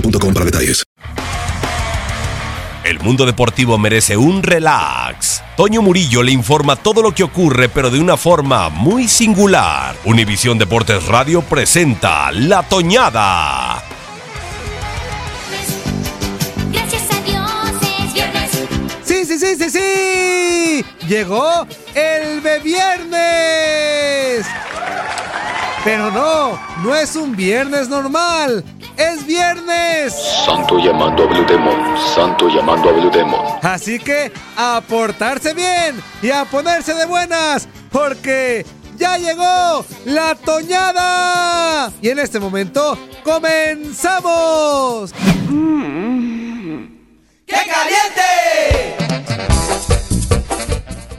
boostmobile.com para detalles. El mundo deportivo merece un relax. Toño Murillo le informa todo lo que ocurre, pero de una forma muy singular. Univisión Deportes Radio presenta La Toñada. Gracias a Dios es viernes. Sí, sí, sí, sí, sí. Llegó el de viernes. Pero no, no es un viernes normal. Es viernes. Santo llamando a Blue Demon, Santo llamando a Blue Demon. Así que a portarse bien y a ponerse de buenas, porque ya llegó la toñada. Y en este momento comenzamos. ¡Qué caliente!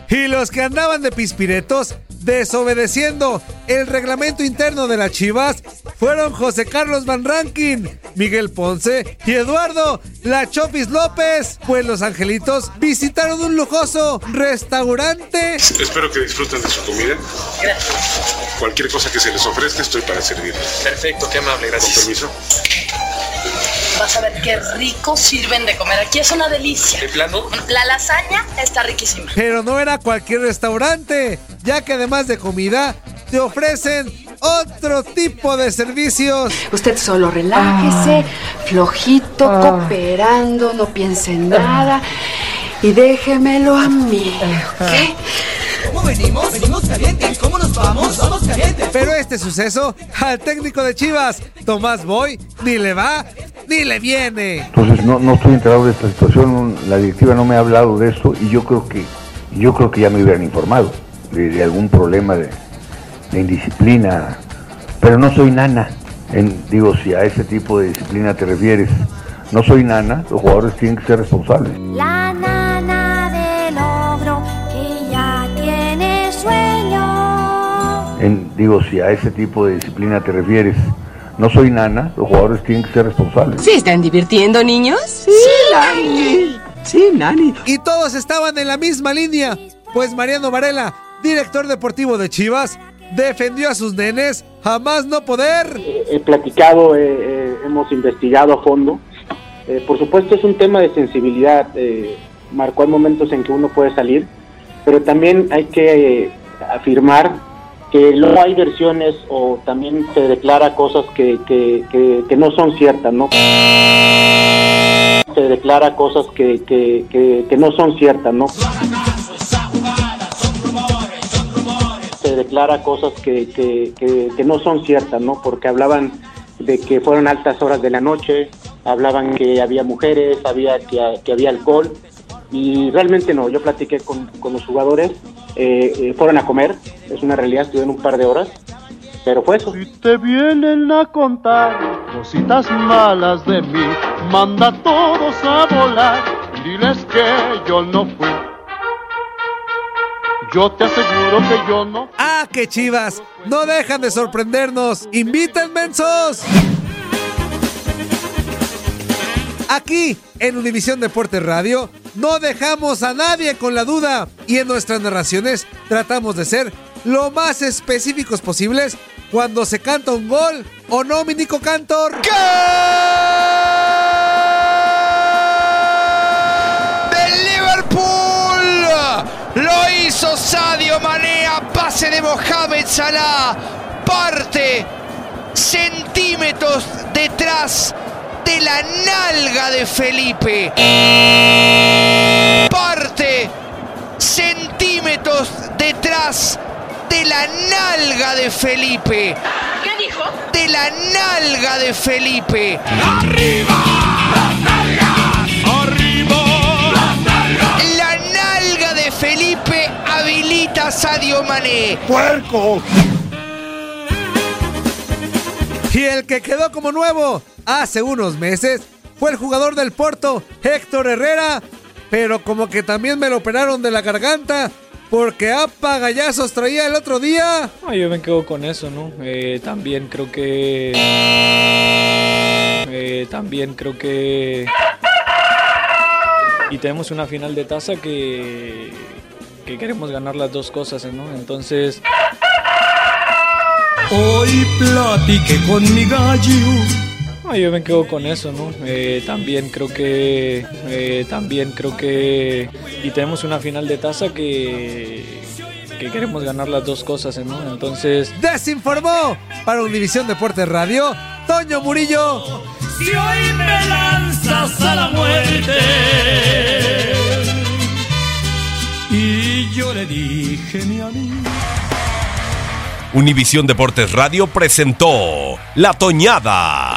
Y los que andaban de pispiretos desobedeciendo el reglamento interno de las Chivas fueron José Carlos Van Rankin, Miguel Ponce y Eduardo La Chopis López, pues los angelitos visitaron un lujoso restaurante Espero que disfruten de su comida. Cualquier cosa que se les ofrezca, estoy para servirles. Perfecto, qué amable, Con gracias. permiso. Vas a ver qué rico sirven de comer. Aquí es una delicia. ¿De plano? La lasaña está riquísima. Pero no era cualquier restaurante, ya que además de comida, te ofrecen otro tipo de servicios. Usted solo relájese, flojito, cooperando, no piense en nada y déjemelo a mí. ¿Qué? ¿Cómo venimos? Venimos calientes. ¿Cómo nos vamos? Vamos calientes. Pero este suceso al técnico de Chivas, Tomás Boy, ni le va ni le viene. Entonces no, no estoy enterado de esta situación, la directiva no me ha hablado de esto y yo creo que yo creo que ya me hubieran informado de, de algún problema de, de indisciplina, pero no soy nana. En- digo, si a ese tipo de disciplina te refieres, no soy nana, los jugadores tienen que ser responsables. La nana del ogro que ya tiene sueño. En- digo, si a ese tipo de disciplina te refieres, no soy nana, los jugadores tienen que ser responsables. ¿Sí están divirtiendo, niños? Sí, Nani. Sí, Nani. Y todos estaban en la misma línea, pues Mariano Varela, director deportivo de Chivas, defendió a sus nenes jamás no poder. he platicado, eh, eh, hemos investigado a fondo. Eh, por supuesto es un tema de sensibilidad, eh, marcó hay momentos en que uno puede salir, pero también hay que eh, afirmar que luego hay versiones o también se declara cosas que, que, que, no son ciertas, ¿no? Se declara cosas que, que, no son ciertas, ¿no? Se declara cosas que, que, no son ciertas, ¿no? Porque hablaban de que fueron altas horas de la noche, hablaban que había mujeres, había que había alcohol y realmente no, yo platiqué con, con los jugadores, eh, eh, fueron a comer, es una realidad, estuvieron un par de horas, pero fue eso. te vienen a contar cositas malas de mí, manda a todos a volar, diles que yo no fui. Yo te aseguro que yo no. ¡Ah, qué chivas! ¡No dejan de sorprendernos! ¡Inviten, mensos! Aquí, en Univisión Deportes Radio, no dejamos a nadie con la duda y en nuestras narraciones tratamos de ser lo más específicos posibles cuando se canta un gol o no, mi Nico Cantor. del Liverpool. Lo hizo Sadio Mané a pase de Mohamed Salah. Parte centímetros detrás de la nalga de Felipe. Parte centímetros detrás de la nalga de Felipe. ¿Qué dijo? De la nalga de Felipe. La nalga de Felipe habilita a Sadio Mané. ¡Puerco! Y el que quedó como nuevo hace unos meses fue el jugador del Porto, Héctor Herrera, pero como que también me lo operaron de la garganta porque apa gallazos traía el otro día. Ah, yo me quedo con eso, ¿no? Eh, también creo que... eh, también creo que... Y tenemos una final de taza que, que queremos ganar las dos cosas, ¿no? Entonces... Hoy platiqué con mi gallo. Yo me quedo con eso, ¿no? Eh, también creo que... eh, también creo que... Y tenemos una final de taza que... Que queremos ganar las dos cosas, ¿no? Entonces... Desinformó para Univisión Deportes Radio, Toño Murillo. Si hoy me lanzas a la muerte. Y yo le dije, mi amigo. Univisión Deportes Radio presentó La Toñada.